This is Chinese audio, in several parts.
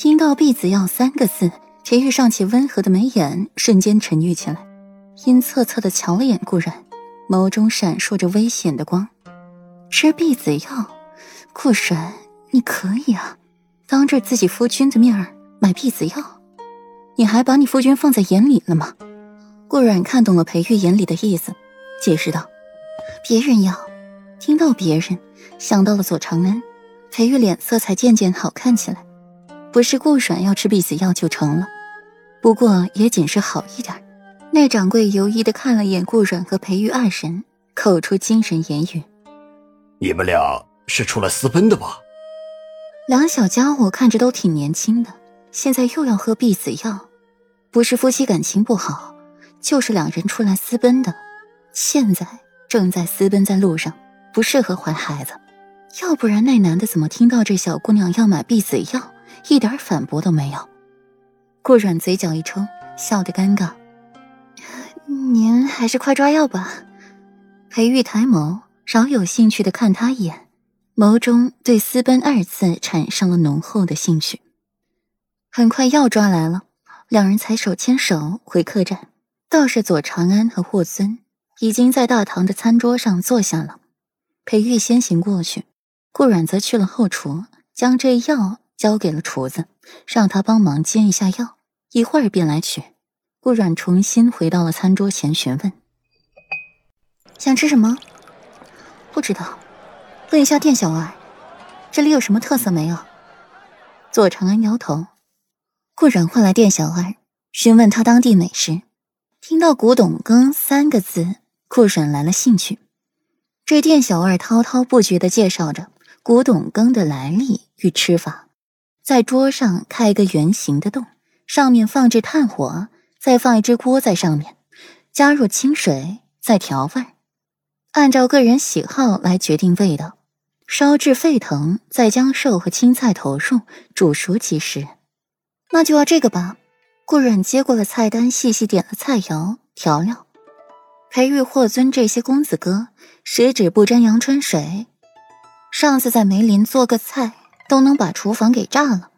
听到“婢子药”三个字，裴玉尚且温和的眉眼瞬间沉郁起来，阴恻恻的瞧了眼顾然，眸中闪烁着危险的光。吃婢子药，顾然，你可以啊，当着自己夫君的面儿买婢子药，你还把你夫君放在眼里了吗？顾然看懂了裴玉眼里的意思，解释道：“别人要。”听到别人，想到了左长安，裴玉脸色才渐渐好看起来。不是顾阮要吃避死药就成了，不过也仅是好一点。那掌柜犹疑的看了眼顾阮和裴玉二人，口出惊人言语：“你们俩是出来私奔的吧？”两小家伙看着都挺年轻的，现在又要喝避死药，不是夫妻感情不好，就是两人出来私奔的。现在正在私奔在路上，不适合怀孩子。要不然那男的怎么听到这小姑娘要买避死药？一点反驳都没有，顾阮嘴角一抽，笑得尴尬。您还是快抓药吧。裴玉抬眸，饶有兴趣的看他一眼，眸中对“私奔”二字产生了浓厚的兴趣。很快药抓来了，两人才手牵手回客栈。道士左长安和霍尊已经在大堂的餐桌上坐下了。裴玉先行过去，顾阮则去了后厨，将这药。交给了厨子，让他帮忙煎一下药，一会儿便来取。顾阮重新回到了餐桌前，询问：“想吃什么？”“不知道，问一下店小二，这里有什么特色没有？”左长安摇头。顾阮唤来店小二，询问他当地美食。听到“古董羹”三个字，顾阮来了兴趣。这店小二滔滔不绝地介绍着古董羹的来历与吃法。在桌上开一个圆形的洞，上面放置炭火，再放一只锅在上面，加入清水，再调味，按照个人喜好来决定味道。烧至沸腾，再将肉和青菜投入，煮熟即食。那就要这个吧。顾阮接过了菜单，细细点了菜肴、调料。裴玉、霍尊这些公子哥，十指不沾阳春水，上次在梅林做个菜。都能把厨房给炸了，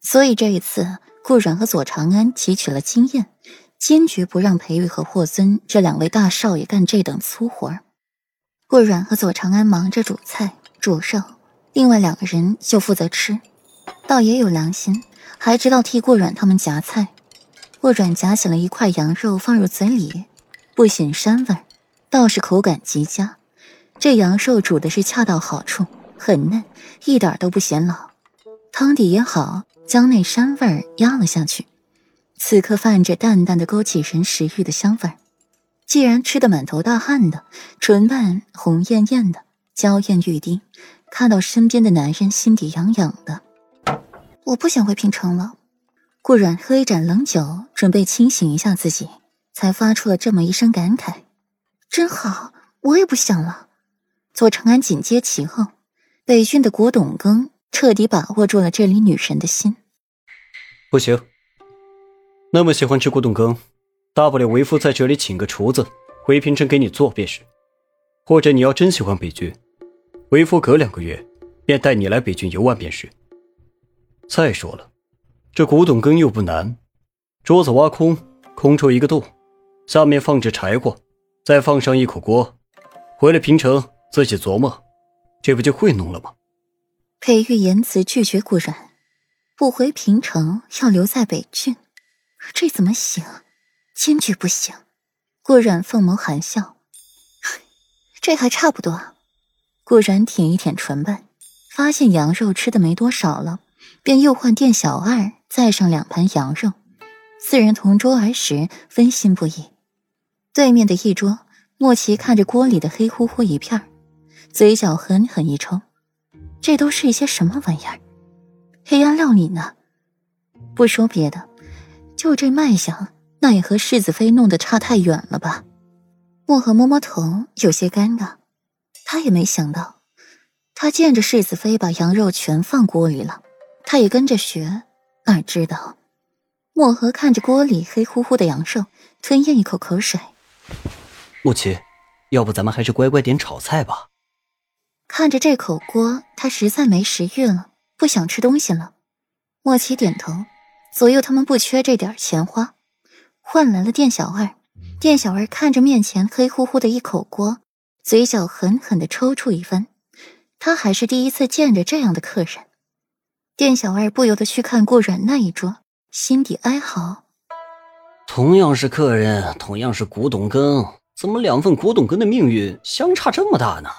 所以这一次顾阮和左长安汲取了经验，坚决不让裴玉和霍尊这两位大少爷干这等粗活。顾阮和左长安忙着煮菜煮肉，另外两个人就负责吃，倒也有良心，还知道替顾阮他们夹菜。顾阮夹起了一块羊肉放入嘴里，不显膻味，倒是口感极佳。这羊肉煮的是恰到好处。很嫩，一点都不显老，汤底也好，将那膻味压了下去。此刻泛着淡淡的勾起人食欲的香味。既然吃得满头大汗的，唇瓣红艳艳的，娇艳欲滴，看到身边的男人，心底痒痒的。我不想回平城了。顾然喝一盏冷酒，准备清醒一下自己，才发出了这么一声感慨：“真好，我也不想了。”左长安紧接其后。北郡的古董羹彻底把握住了这里女神的心。不行，那么喜欢吃古董羹，大不了为夫在这里请个厨子回平城给你做便是。或者你要真喜欢北郡，为夫隔两个月便带你来北郡游玩便是。再说了，这古董羹又不难，桌子挖空，空出一个洞，下面放着柴火，再放上一口锅，回了平城自己琢磨。这不就会弄了吗？裴玉言辞拒绝顾然，不回平城，要留在北郡，这怎么行？坚决不行！顾然凤眸含笑，这还差不多。顾然舔一舔唇瓣，发现羊肉吃的没多少了，便又换店小二再上两盘羊肉。四人同桌而食，温馨不已。对面的一桌，莫奇看着锅里的黑乎乎一片嘴角狠狠一抽，这都是一些什么玩意儿？黑暗料理呢？不说别的，就这卖相，那也和世子妃弄得差太远了吧？墨河摸摸头，有些尴尬。他也没想到，他见着世子妃把羊肉全放锅里了，他也跟着学。哪知道，墨河看着锅里黑乎乎的羊肉，吞咽一口口水。木奇，要不咱们还是乖乖点炒菜吧。看着这口锅，他实在没食欲了，不想吃东西了。莫奇点头，左右他们不缺这点钱花，换来了店小二。店小二看着面前黑乎乎的一口锅，嘴角狠狠的抽搐一番。他还是第一次见着这样的客人。店小二不由得去看顾软那一桌，心底哀嚎：同样是客人，同样是古董羹，怎么两份古董羹的命运相差这么大呢？